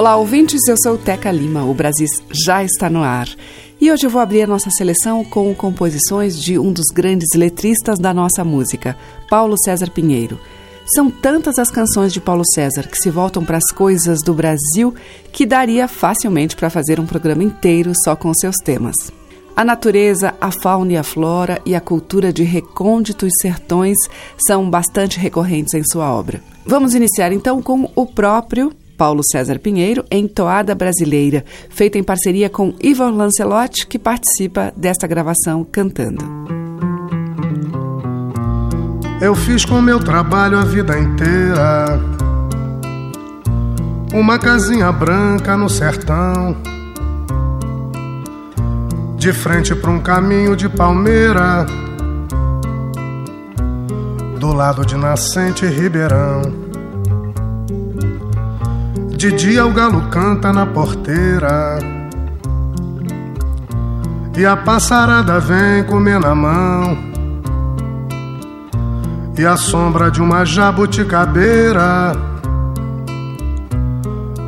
Olá, ouvintes, eu sou Teca Lima. O Brasil já está no ar. E hoje eu vou abrir a nossa seleção com composições de um dos grandes letristas da nossa música, Paulo César Pinheiro. São tantas as canções de Paulo César que se voltam para as coisas do Brasil que daria facilmente para fazer um programa inteiro só com seus temas. A natureza, a fauna e a flora e a cultura de recônditos sertões são bastante recorrentes em sua obra. Vamos iniciar então com o próprio Paulo César Pinheiro em Toada Brasileira, feita em parceria com Ivor Lancelotti, que participa desta gravação cantando. Eu fiz com meu trabalho a vida inteira uma casinha branca no sertão, de frente para um caminho de palmeira, do lado de nascente Ribeirão. De dia o galo canta na porteira. E a passarada vem comer na mão. E a sombra de uma jabuticabeira.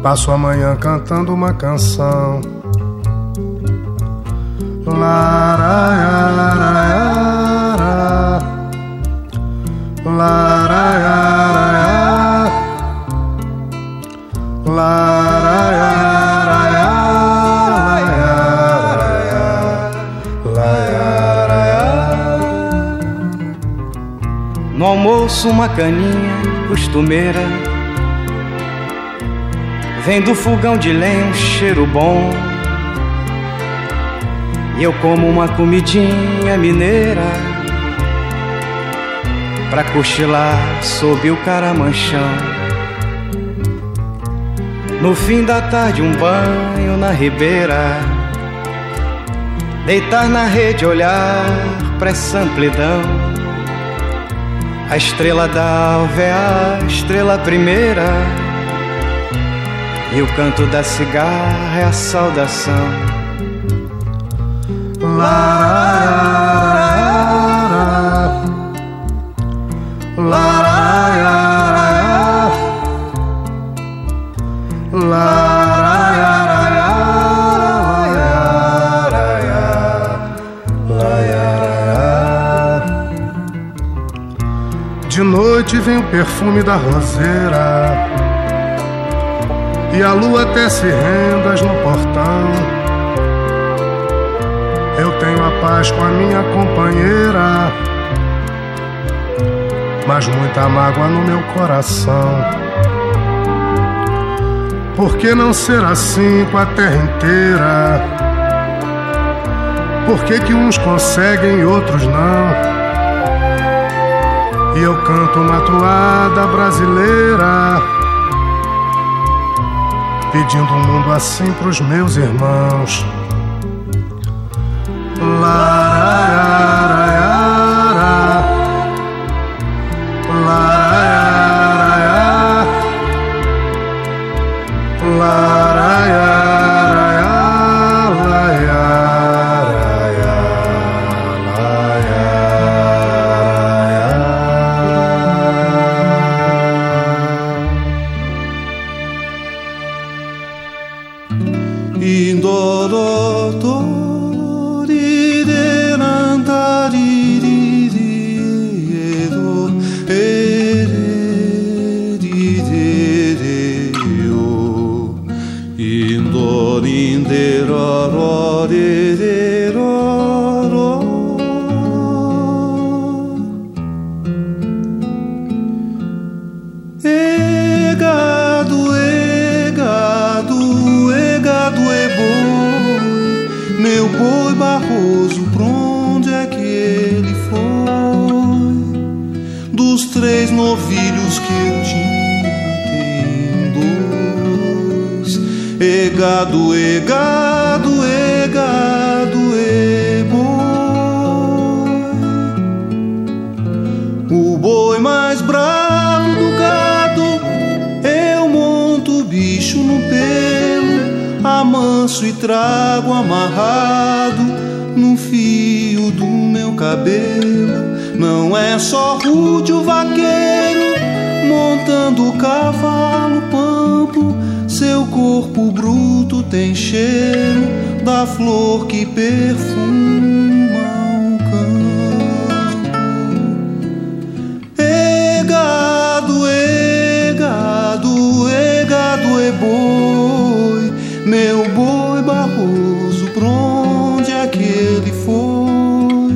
Passo a manhã cantando uma canção. Laraiaraiara Laraiaraiara No almoço uma caninha costumeira. Vem do fogão de lenha um cheiro bom. E eu como uma comidinha mineira. Pra cochilar sob o caramanchão no fim da tarde, um banho na ribeira. Deitar na rede, olhar pra essa amplidão. A estrela d'alva é a estrela primeira. E o canto da cigarra é a saudação. Lararara, De noite vem o perfume da roseira E a lua tece rendas no portão. Eu tenho a paz com a minha companheira Mas muita mágoa no meu coração por que não ser assim com a terra inteira? Por que, que uns conseguem e outros não? E eu canto uma toada brasileira, pedindo um mundo assim pros meus irmãos. Laraiaraiara, bicho no pelo, amanso e trago amarrado no fio do meu cabelo. Não é só rude o vaqueiro montando o cavalo pampo. Seu corpo bruto tem cheiro da flor que perfuma boi, meu boi barroso, pra onde é que ele foi?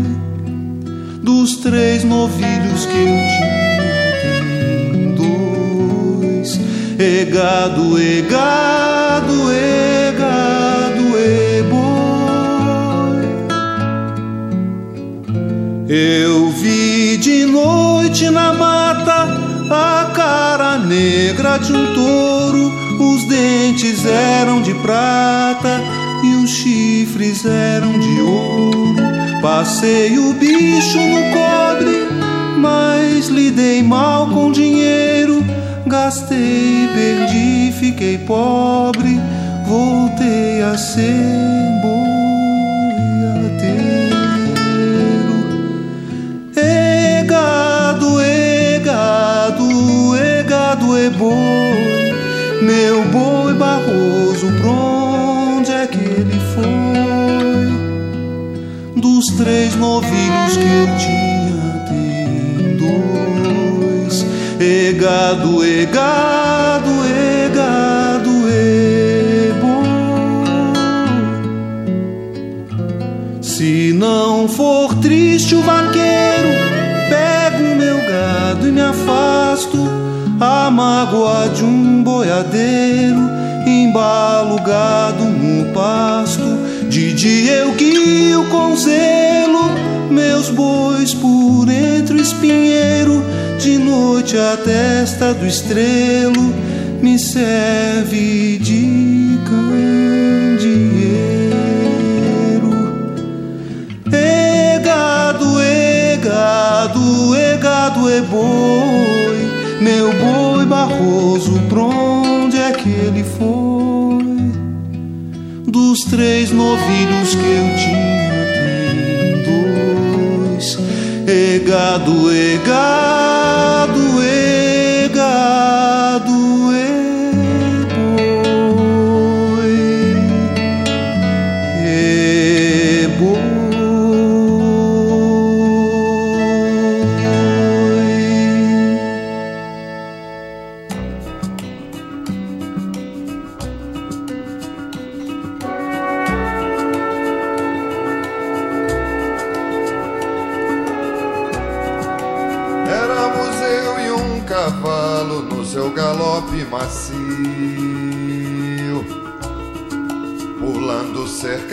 Dos três novilhos que eu tinha, dois. E gado, e gado, e gado, e boi. Eu vi de noite na mata a cara negra de um touro. Dentes eram de prata e os chifres eram de ouro. Passei o bicho no cobre, mas lidei mal com dinheiro. Gastei, perdi, fiquei pobre, voltei a ser boiadeiro. Meu boi barroso, pra onde é que ele foi? Dos três novilhos que eu tinha, tem dois. E gado, A mágoa de um boiadeiro, embalo gado no pasto. De dia eu guio com zelo meus bois por entre o espinheiro. De noite a testa do estrelo me serve de candeeiro. E gado, e gado, e gado, e boi, meu boi barroso, pra onde é que ele foi? Dos três novilhos que eu tinha, tem dois. E gado,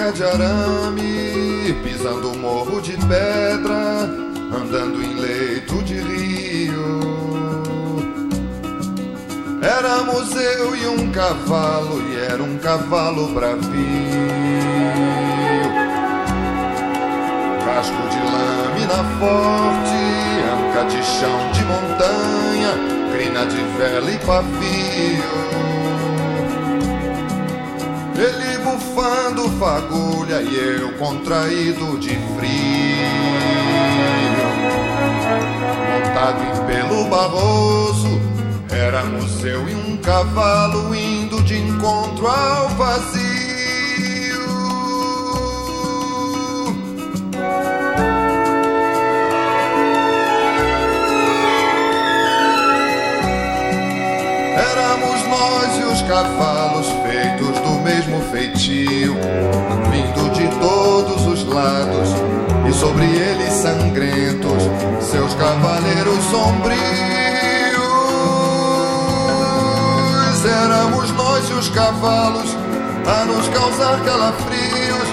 cerca de arame, pisando um morro de pedra, andando em leito de rio. Éramos eu e um cavalo, e era um cavalo bravio casco de lâmina forte, anca de chão de montanha, crina de vela e pavio. Ele bufando fagulha e eu contraído de frio. Montado em pelo barroso, éramos eu e um cavalo indo de encontro ao vazio. Éramos nós e os cavalos mesmo feitio, vindo de todos os lados, e sobre eles sangrentos, seus cavaleiros sombrios. Éramos nós e os cavalos a nos causar calafrios,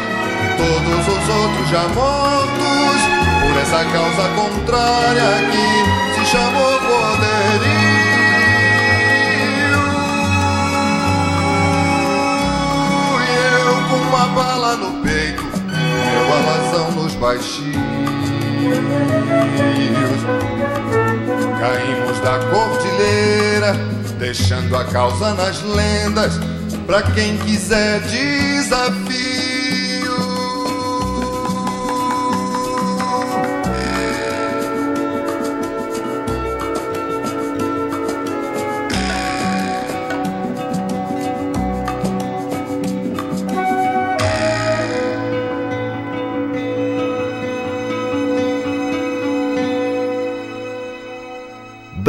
todos os outros já mortos, por essa causa contrária que se chamou com uma bala no peito, é deu alazão nos baixinhos. Caímos da cordilheira, deixando a causa nas lendas, pra quem quiser desafio.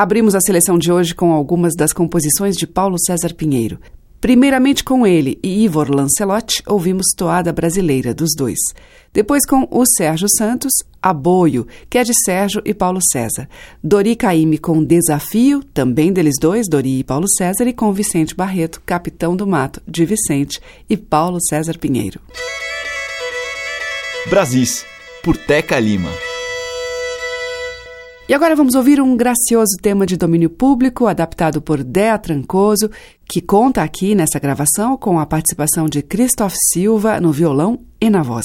Abrimos a seleção de hoje com algumas das composições de Paulo César Pinheiro. Primeiramente com ele e Ivor Lancelotti, ouvimos Toada Brasileira dos dois. Depois com o Sérgio Santos, Aboio, que é de Sérgio e Paulo César. Dori Caime com Desafio, também deles dois, Dori e Paulo César, e com Vicente Barreto, Capitão do Mato, de Vicente e Paulo César Pinheiro. Brasis, por Teca Lima. E agora vamos ouvir um gracioso tema de domínio público adaptado por Dea Trancoso, que conta aqui nessa gravação com a participação de Christoph Silva no violão e na voz.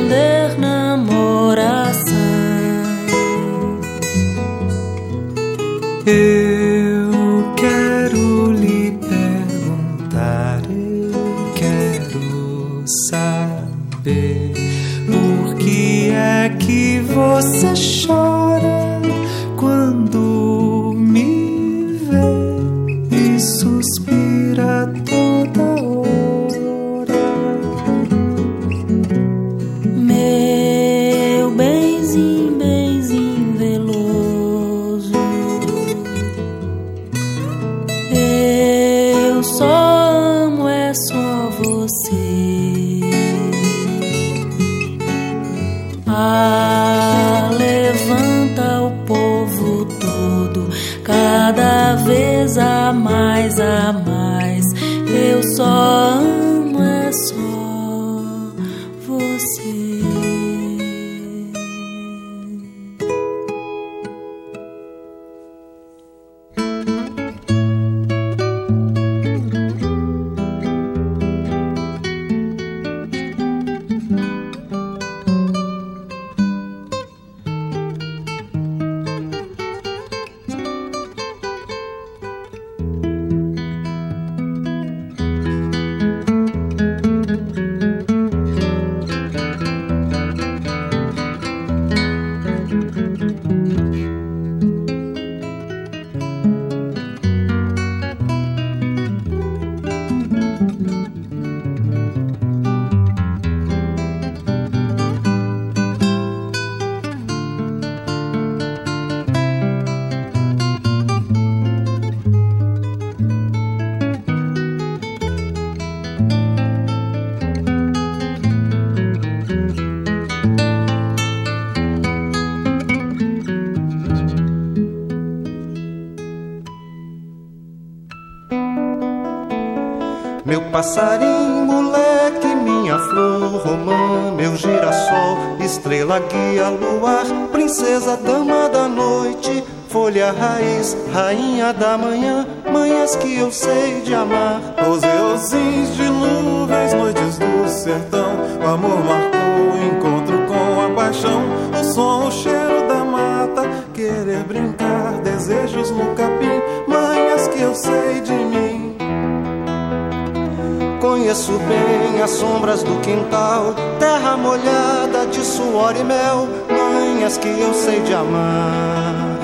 passarinho, moleque, minha flor, romã, meu girassol, estrela, guia, luar, princesa, dama da noite, folha, raiz, rainha da manhã, manhãs que eu sei de amar. Ozeosins de nuvens, noites do sertão, o amor marcou o encontro com a paixão, o som, o cheiro da mata, querer brincar, desejos no capim, manhãs que eu sei de. Conheço bem as sombras do quintal, terra molhada de suor e mel, manhas que eu sei de amar.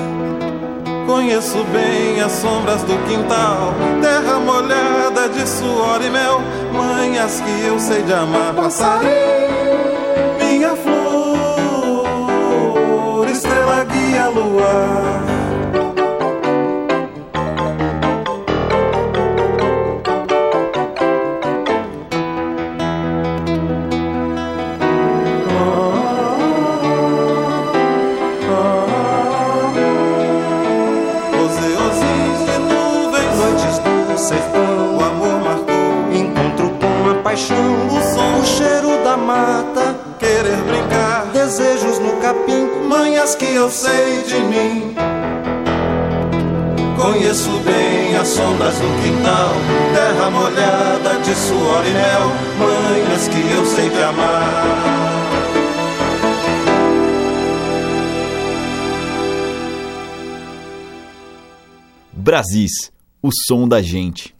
Conheço bem as sombras do quintal, terra molhada de suor e mel, manhas que eu sei de amar. Passarinho, minha flor, estrela guia luar. Que eu sei de mim. Conheço bem as sombras do quintal, terra molhada de suor e mel, manhas que eu sei de amar. Brasis, o som da gente.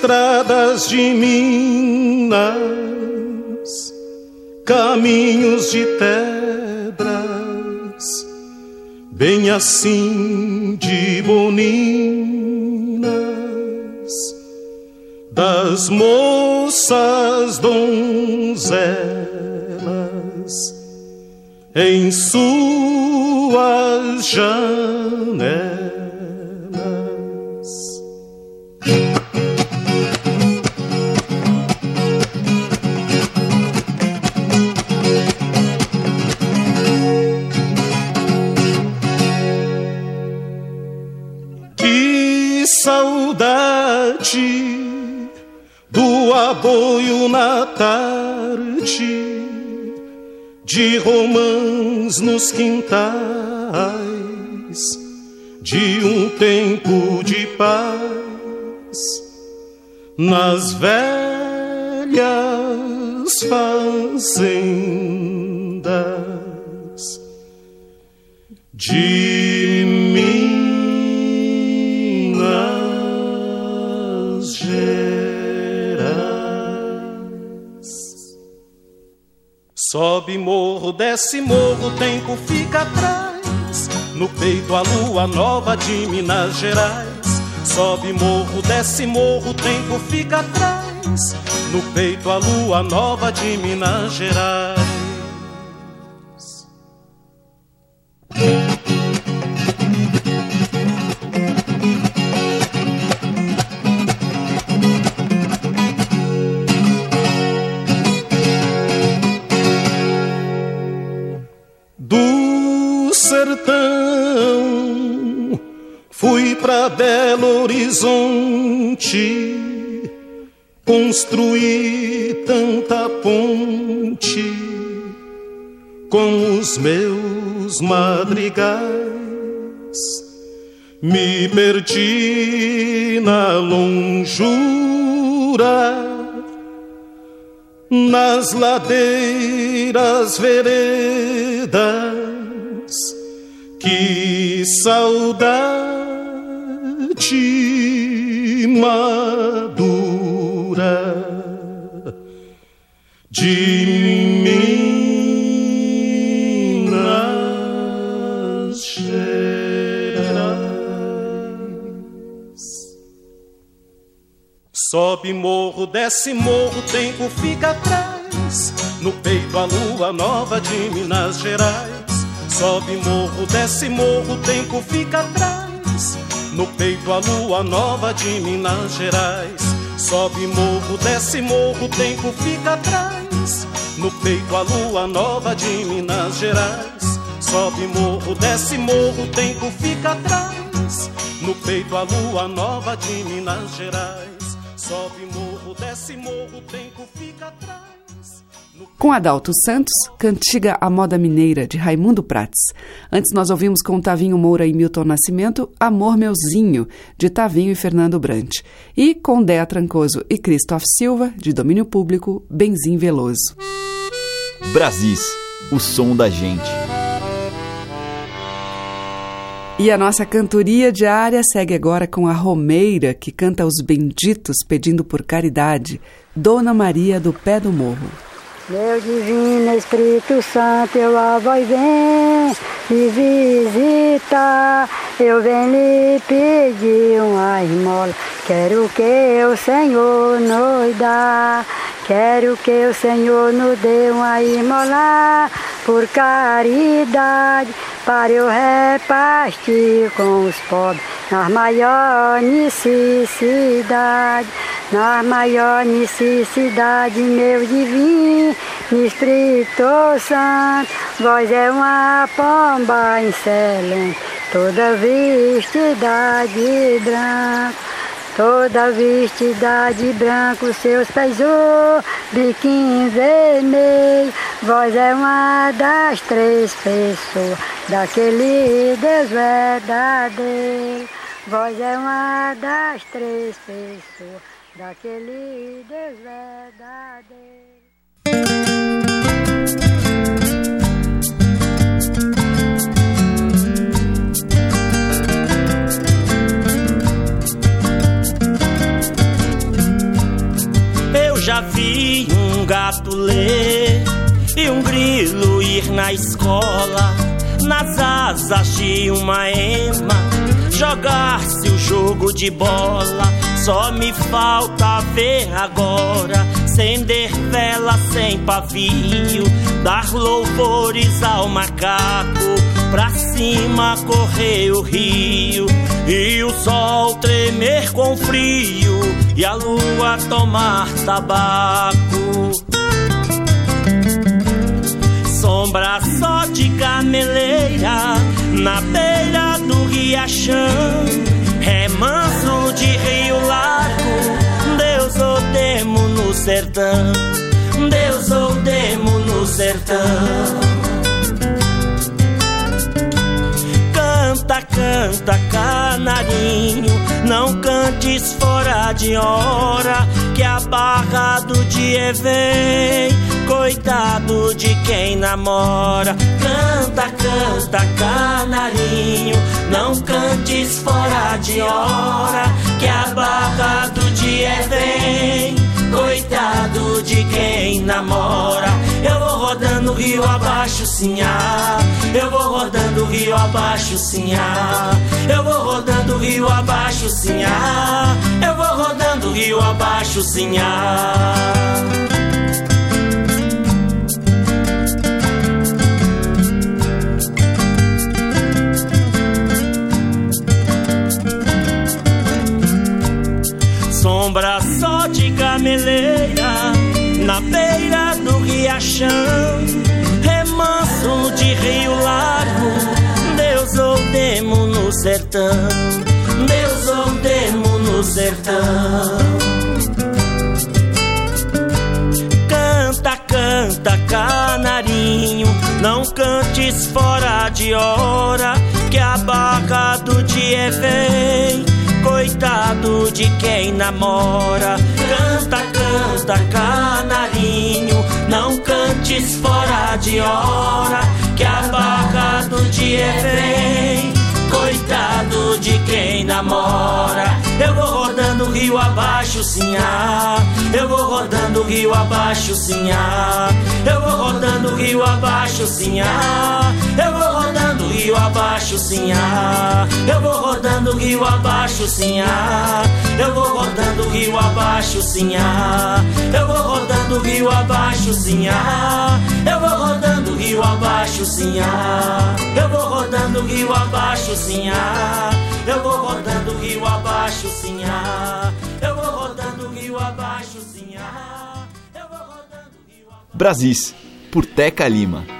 Estradas de Minas, caminhos de pedras, bem assim de boninas, das moças donzelas em suas janelas do aboio na tarde, de romãs nos quintais, de um tempo de paz nas velhas fazendas de Sobe morro, desce morro, o tempo fica atrás. No peito a lua nova de Minas Gerais. Sobe morro, desce morro, o tempo fica atrás. No peito a lua nova de Minas Gerais. Fui pra Belo Horizonte, construí tanta ponte com os meus madrigais. Me perdi na longura, nas ladeiras veredas. Que saudade! Noite madura de Minas Gerais. Sobe morro, desce morro, tempo fica atrás. No peito a lua nova de Minas Gerais. Sobe morro, desce morro, tempo fica atrás. No peito a lua nova de Minas Gerais. Sobe morro, desce morro, o tempo fica atrás. No peito a lua nova de Minas Gerais. Sobe morro, desce morro, o tempo fica atrás. No peito a lua nova de Minas Gerais. Sobe morro, desce morro, o tempo fica atrás. Com Adalto Santos, Cantiga a Moda Mineira, de Raimundo Prates. Antes nós ouvimos com Tavinho Moura e Milton Nascimento, Amor Meuzinho, de Tavinho e Fernando Brant. E com Dea Trancoso e Christoph Silva, de domínio público, Benzim Veloso. Brasis, o som da gente. E a nossa cantoria diária segue agora com a Romeira, que canta os benditos pedindo por caridade, Dona Maria do Pé do Morro. Meu divino Espírito Santo, eu a voz vem me visita. Eu venho lhe pedir uma esmola. Quero que o Senhor nos dá. Quero que o Senhor nos dê uma esmola por caridade para eu repartir com os pobres nas maior necessidade, na maior necessidade, meu divino Espírito Santo, vós é uma pomba excelente, toda vestida de branco. Toda vestida de branco, seus pés o biquinho vermelho. Vós é uma das três pessoas daquele Deus verdadeiro. Vós é uma das três pessoas daquele Deus verdadeiro. Já vi um gato ler e um grilo ir na escola, nas asas de uma ema, jogar-se o jogo de bola. Só me falta ver agora, acender vela sem pavio, dar louvores ao macaco, pra cima correr o rio e o sol tremer com frio e a lua tomar tabaco. Sombra só de gameleira na beira do riachão, remanso de rio largo, Deus ou demo no sertão, Deus ou demo no sertão. Canta, canta não cantes fora de hora, que a barra do dia vem. Coitado de quem namora, canta, canta, canarinho, não cantes fora de hora, que a barra do dia vem. Coitado de quem namora, eu vou rodando rio abaixo, sinhá. Eu vou rodando rio abaixo, sinhá. Eu vou rodando rio abaixo, sinhá. Eu vou rodando rio abaixo, sinhá. Sombra só gameleira na beira do riachão, remanso de rio largo, Deus ou demo no sertão, Deus ou demo no sertão. Canta, canta, canarinho, não cantes fora de hora, que a barra do dia vem. Coitado de quem namora, canta, canta, canarinho, não cantes fora de hora, que a barra do dia vem. Coitado de quem namora, eu vou rodando rio abaixo, sinhá. Eu vou rodando rio abaixo, sinhá. Eu vou rodando rio abaixo, sinhá. Eu vou rio abaixo, sim, ah. Eu vou rodando rio abaixo, sim, ah. Eu vou rodando rio abaixo, sim, ah. Eu vou rodando rio abaixo, sim, ah. Eu vou rodando rio abaixo, sim, ah. Eu vou rodando rio abaixo, sim, ah. Eu vou rodando rio abaixo, sim, ah. Eu vou rodando rio abaixo, sim, ah. Brasis, por Teca Lima.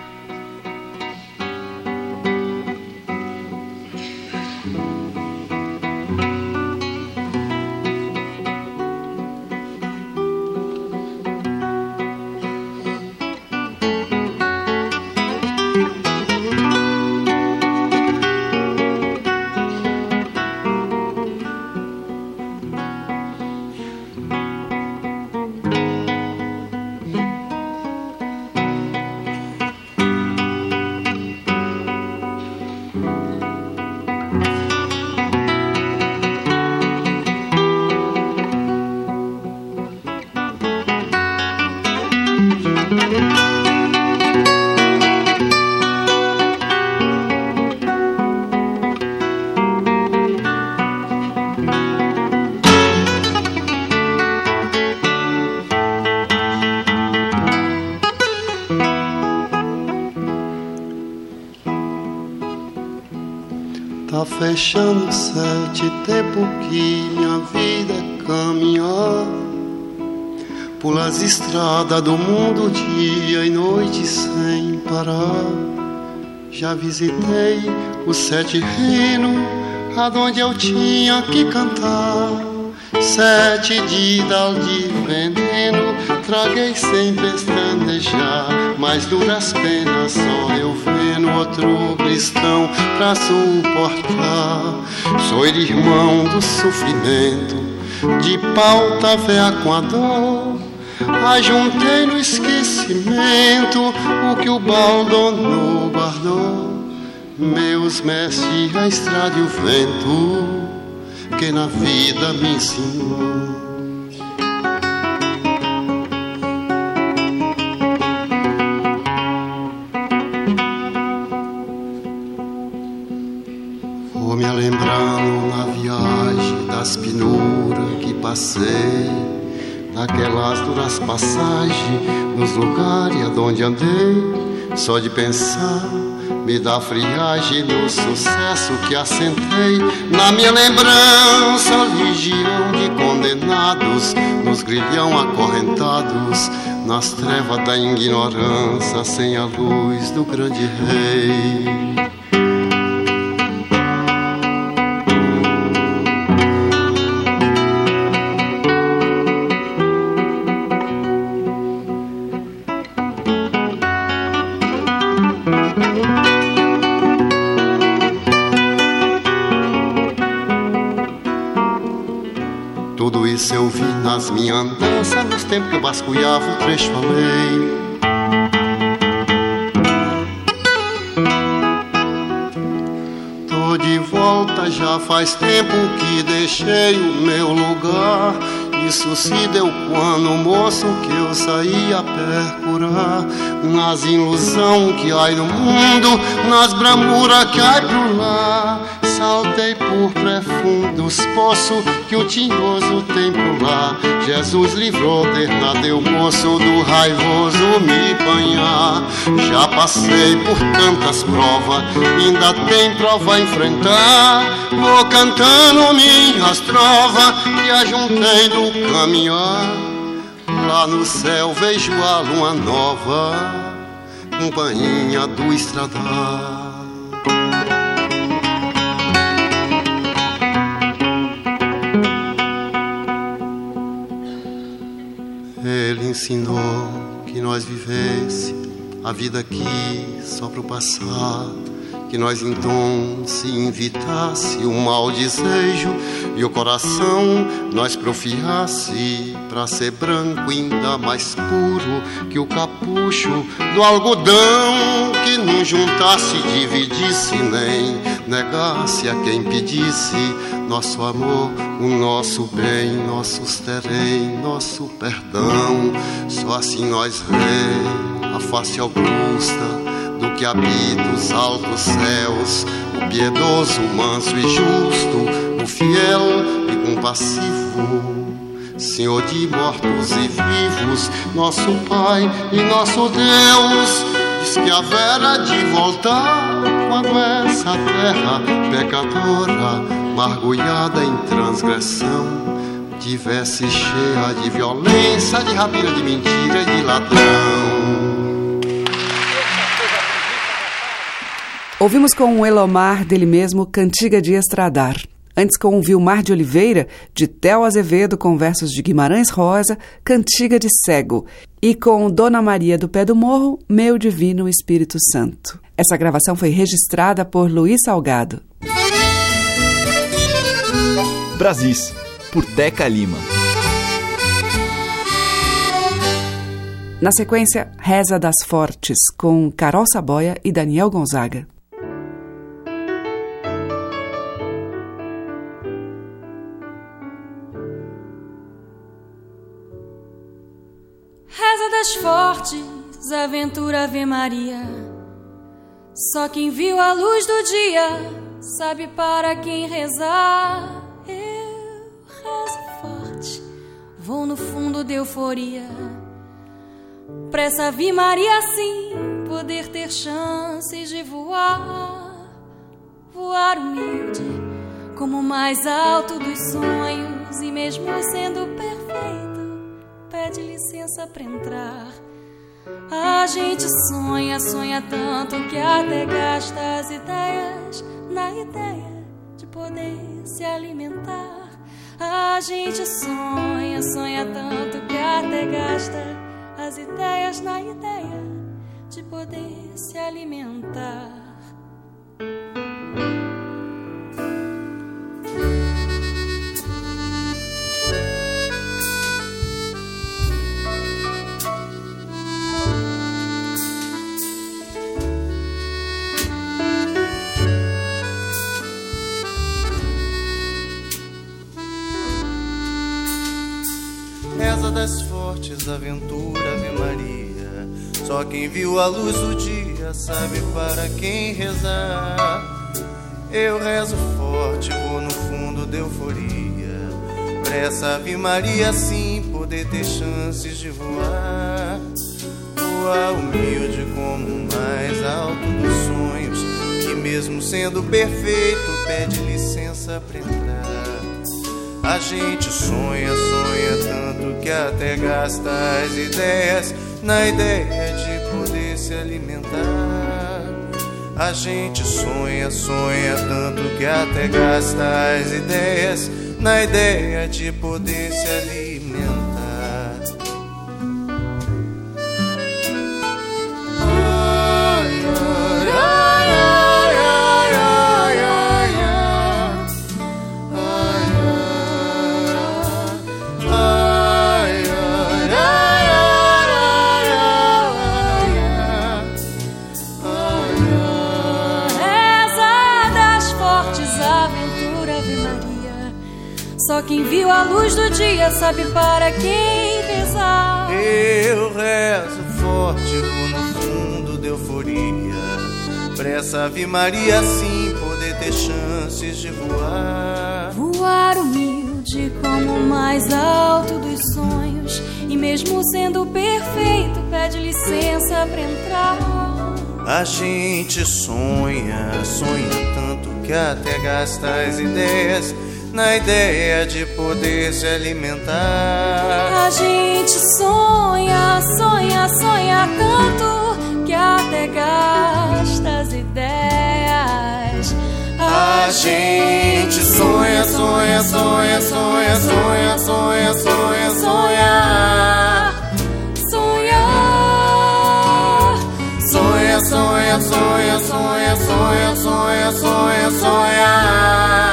Tá fechando sete tempo que minha vida caminhar Pelas estradas do mundo dia e noite sem parar. Já visitei os sete reinos aonde eu tinha que cantar. Sete didal de veneno traguei sem pestanejar Mas duras penas só eu vendo outro cristão pra suportar Sou irmão do sofrimento De pauta véia com a dor. Ajuntei no esquecimento O que o baldono guardou. Meus mestres, a estrada e o vento que na vida me ensinou. Passei, daquelas duras passagens nos lugares aonde andei. Só de pensar me dá friagem no sucesso que assentei na minha lembrança, legião de condenados nos grilhão acorrentados nas trevas da ignorância, sem a luz do grande rei. Isso eu vi nas minhas andanças, nos tempos que eu vasculhava o trecho além. Tô de volta, já faz tempo que deixei o meu lugar. Isso se deu quando, moço, que eu saí a percurar Nas ilusão que há no mundo, nas bramuras que há pro lá saltei por profundos poços que o tinhoso tem por lá. Jesus livrou, Bernadeu, moço do raivoso me banhar. Já passei por tantas provas, ainda tem prova a enfrentar. Vou cantando minhas trovas que ajuntei do caminhar. Lá no céu vejo a lua nova, companhia do estradar. Ensinou que nós vivesse a vida aqui só pro passar, que nós então se invitasse o mau desejo e o coração nós profiasse para ser branco ainda mais puro que o capucho do algodão que não juntasse, dividisse nem negasse a quem pedisse nosso amor, o nosso bem, nossos terem, nosso perdão. Só assim nós vê a face augusta que habita os altos céus, o piedoso, manso e justo, o fiel e compassivo. Senhor de mortos e vivos, nosso Pai e nosso Deus, diz que haverá de voltar quando essa terra pecadora mergulhada em transgressão, tivesse cheia de violência, de rapina, de mentira e de ladrão. Ouvimos com o Elomar dele mesmo Cantiga de Estradar. Antes com o Vilmar de Oliveira, de Tel Azevedo, com versos de Guimarães Rosa, Cantiga de Cego. E com Dona Maria do Pé do Morro, Meu Divino Espírito Santo. Essa gravação foi registrada por Luiz Salgado. Brasis, por Teca Lima. Na sequência, Reza das Fortes, com Carol Saboia e Daniel Gonzaga. Reza das Fortes, aventura Ave Maria. Só quem viu a luz do dia sabe para quem rezar. Eu rezo forte, vou no fundo de euforia. Pressa vi Maria sim poder ter chances de voar. Voar humilde, como o mais alto dos sonhos, e mesmo sendo perfeito, pede licença para entrar. A gente sonha, sonha tanto que até gasta as ideias na ideia de poder se alimentar. A gente sonha, sonha tanto que até gasta as ideias na ideia de poder se alimentar. Das fortes, aventura, Ave Maria. Só quem viu a luz do dia sabe para quem rezar. Eu rezo forte, vou no fundo de euforia. Pressa, Ave Maria, sim, poder ter chances de voar. Voar humilde como o mais alto dos sonhos. Que mesmo sendo perfeito, pede licença pra entrar. A gente sonha, sonha tanto que até gasta as ideias na ideia de poder se alimentar. A gente sonha, sonha tanto que até gasta as ideias na ideia de poder se alimentar. Só quem viu a luz do dia sabe para quem rezar. Eu rezo forte no fundo de euforia. Pressa, vi Ave Maria sim poder ter chances de voar. Voar humilde como o mais alto dos sonhos. E mesmo sendo perfeito, pede licença pra entrar. A gente sonha, sonha tanto que até gasta as ideias na ideia de poder se alimentar. A gente sonha, sonha, sonha tanto que até gasta as ideias. A, gente, sonha, sonha, sonha, sonha, sonha, sonha, sonha, sonha. Sonhar, sonha, sonha, sonha, sonha, sonha, sonha, sonha, sonha. sonha.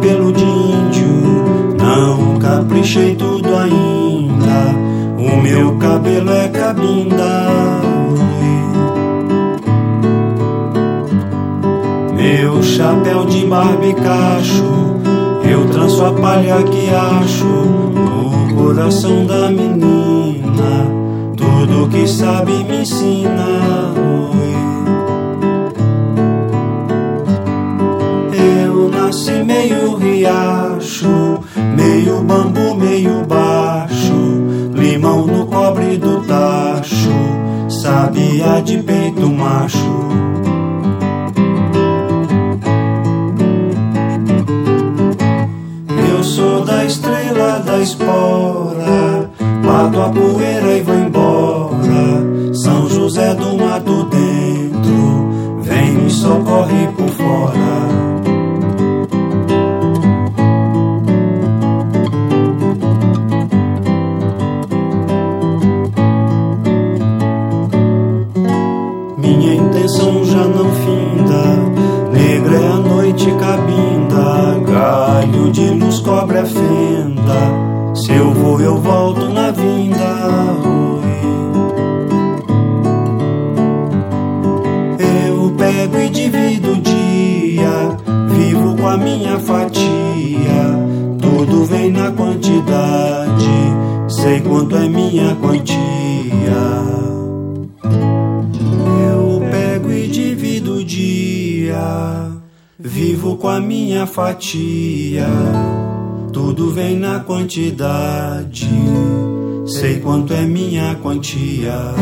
pelo de índio. Não caprichei tudo ainda. O meu cabelo é cabinda. Meu chapéu de barbicacho. Eu tranço a palha que acho no coração da menina. Tudo que sabe me ensina. meio riacho, meio bambu, meio baixo, limão no cobre do tacho, sabia de peito macho. Eu sou da estrela da espora, bato a poeira e vou embora. São José do Mato dentro, vem me socorre por fora. fazenda. Se eu vou, eu volto na vinda. Eu pego e divido o dia, vivo com a minha fatia. Tudo vem na quantidade, sei quanto é minha quantia. Eu pego e divido o dia vivo com a minha fatia. Tudo vem na quantidade, sei quanto é minha quantia.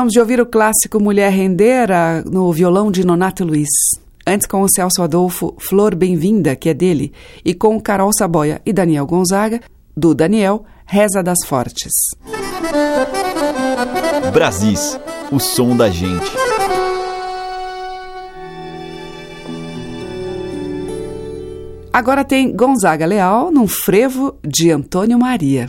Acabamos de ouvir o clássico Mulher Rendeira no violão de Nonato Luiz. Antes com o Celso Adolfo, Flor Bem-vinda, que é dele, e com Carol Saboia e Daniel Gonzaga, do Daniel, Reza das Fortes. Brasis, o som da gente. Agora tem Gonzaga Leal num frevo de Antônio Maria.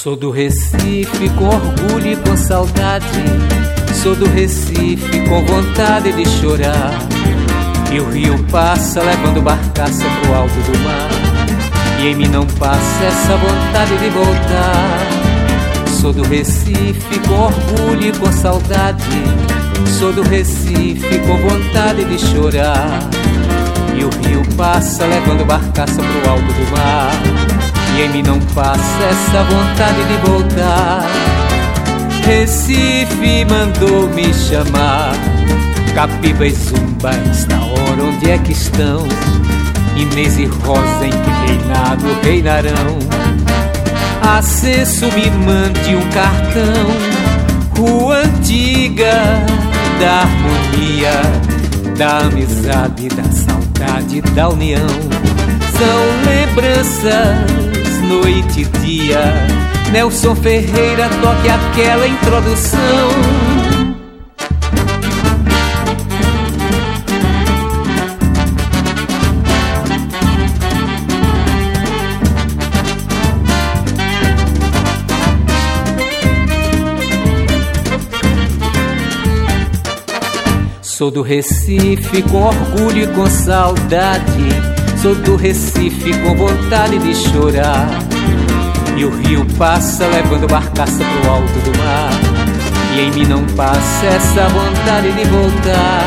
Sou do Recife com orgulho e com saudade. Sou do Recife com vontade de chorar. E o rio passa levando barcaça pro alto do mar. E em mim não passa essa vontade de voltar. Sou do Recife com orgulho e com saudade. Sou do Recife com vontade de chorar. E o rio passa levando barcaça pro alto do mar e em mim não passa essa vontade de voltar. Recife mandou me chamar. Capiba e Zumba, esta hora onde é que estão? Inês e Rosa em que reinado reinarão? Acesso me mande um cartão. Rua antiga da harmonia, da amizade, da saudade, da união. São lembranças noite e dia. Nelson Ferreira toque aquela introdução. Sou do Recife com orgulho e com saudade Sou do Recife com vontade de chorar. E o rio passa levando barcaça pro alto do mar. E em mim não passa essa vontade de voltar.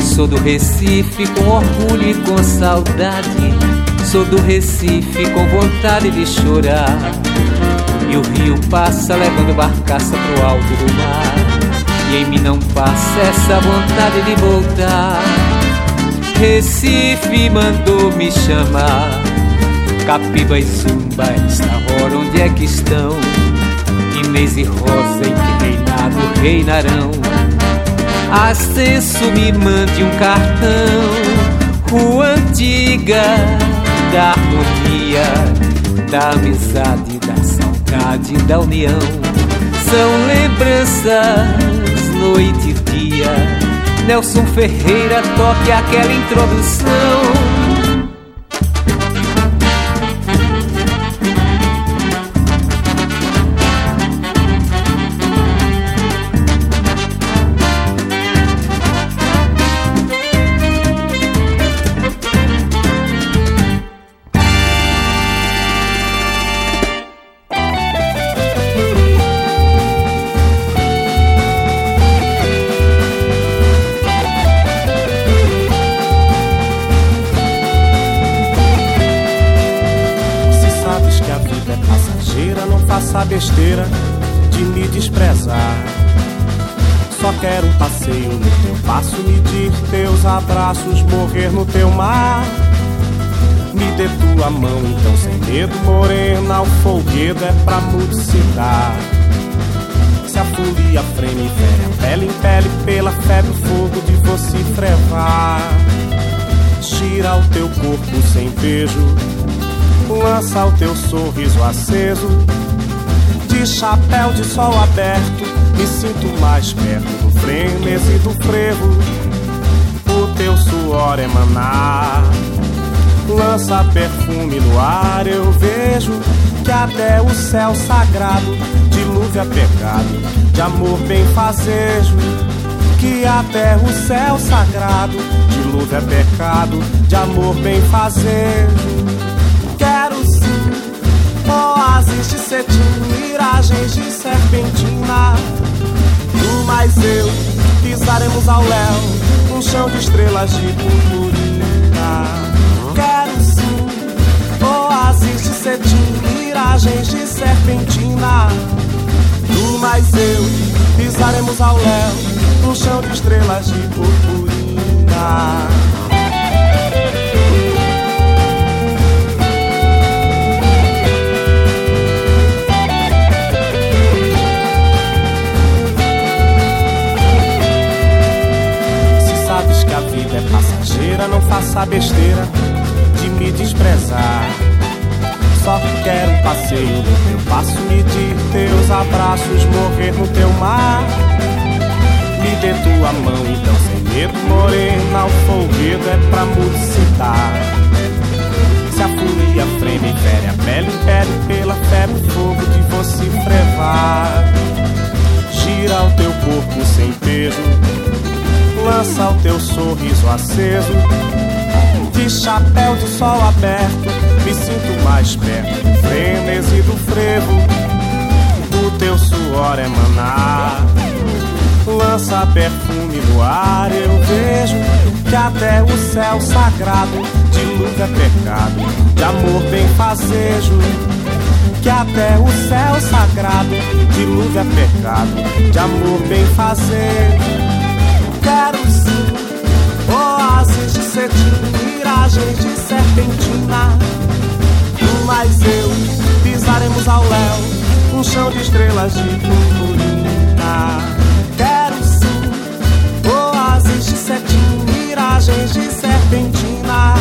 Sou do Recife com orgulho e com saudade. Sou do Recife com vontade de chorar. E o rio passa levando barcaça pro alto do mar. E em mim não passa essa vontade de voltar. Recife mandou me chamar. Capiba e Zumba, esta hora onde é que estão? Inês e Rosa em que reinado reinarão? Ascenso me mande um cartão. Rua antiga da harmonia, da amizade, da saudade, da união. São lembranças, noite e dia Nelson Ferreira toque aquela introdução. Besteira de me desprezar. Só quero um passeio no teu passo, medir teus abraços, morrer no teu mar. Me dê tua mão, então sem medo, morena, o folguedo é pra mudicitar. Se a folia freme e pele em pele pela febre, o fogo de você frevar. Tira o teu corpo sem beijo, lança o teu sorriso aceso de chapéu de sol aberto, me sinto mais perto do frenesi do frevo. O teu suor emanar, lança perfume no ar. Eu vejo que até o céu sagrado dilúvia pecado de amor bem fazejo. que até o céu sagrado é pecado, de amor bem fazer. Oásis de cetim, miragens de serpentina. No mais eu pisaremos ao léu, um chão de estrelas de purpurina. Quero sim oásis de cetim, miragens de serpentina. No mais eu pisaremos ao léu, um chão de estrelas de purpurina. É passageira, não faça besteira de me desprezar. Só quero um passeio no teu passo, medir teus abraços, morrer no teu mar. Me dê tua mão, então sem medo, morena, o folguedo é pra mulcitar. Se a fúria freme, fere a pele, impere pela febre, fogo de você frevar. Gira o teu corpo sem peso lança o teu sorriso aceso. De chapéu de sol aberto, me sinto mais perto do frenesi do frevo. O teu suor emanar, lança perfume no ar. Eu vejo que até o céu sagrado de luz é pecado, de amor bem fazejo que até o céu sagrado de luz é pecado, de amor bem fazer quero sim. Oásis de cetim, miragens de serpentina. Mas eu pisaremos ao léu Um chão de estrelas de purpurina. Quero sim. Oásis de cetim, miragens de serpentina.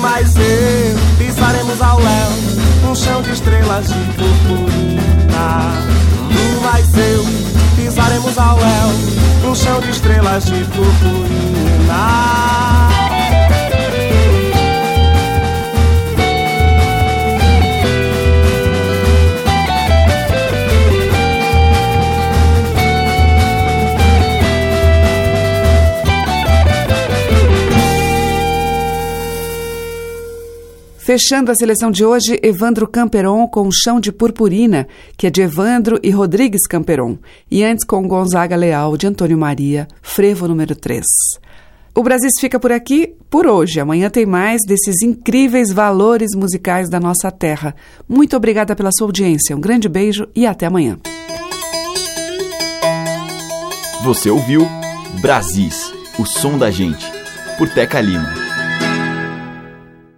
Mas eu pisaremos ao léu Um chão de estrelas de purpurina. Mas eu pisaremos ao léu um chão de estrelas de purpurina. Fechando a seleção de hoje, Evandro Camperon com Chão de Purpurina, que é de Evandro e Rodrigues Camperon. E antes com Gonzaga Leal, de Antônio Maria, Frevo número 3. O Brasil fica por aqui por hoje. Amanhã tem mais desses incríveis valores musicais da nossa terra. Muito obrigada pela sua audiência. Um grande beijo e até amanhã. Você ouviu Brasis, o som da gente, por Teca Lima.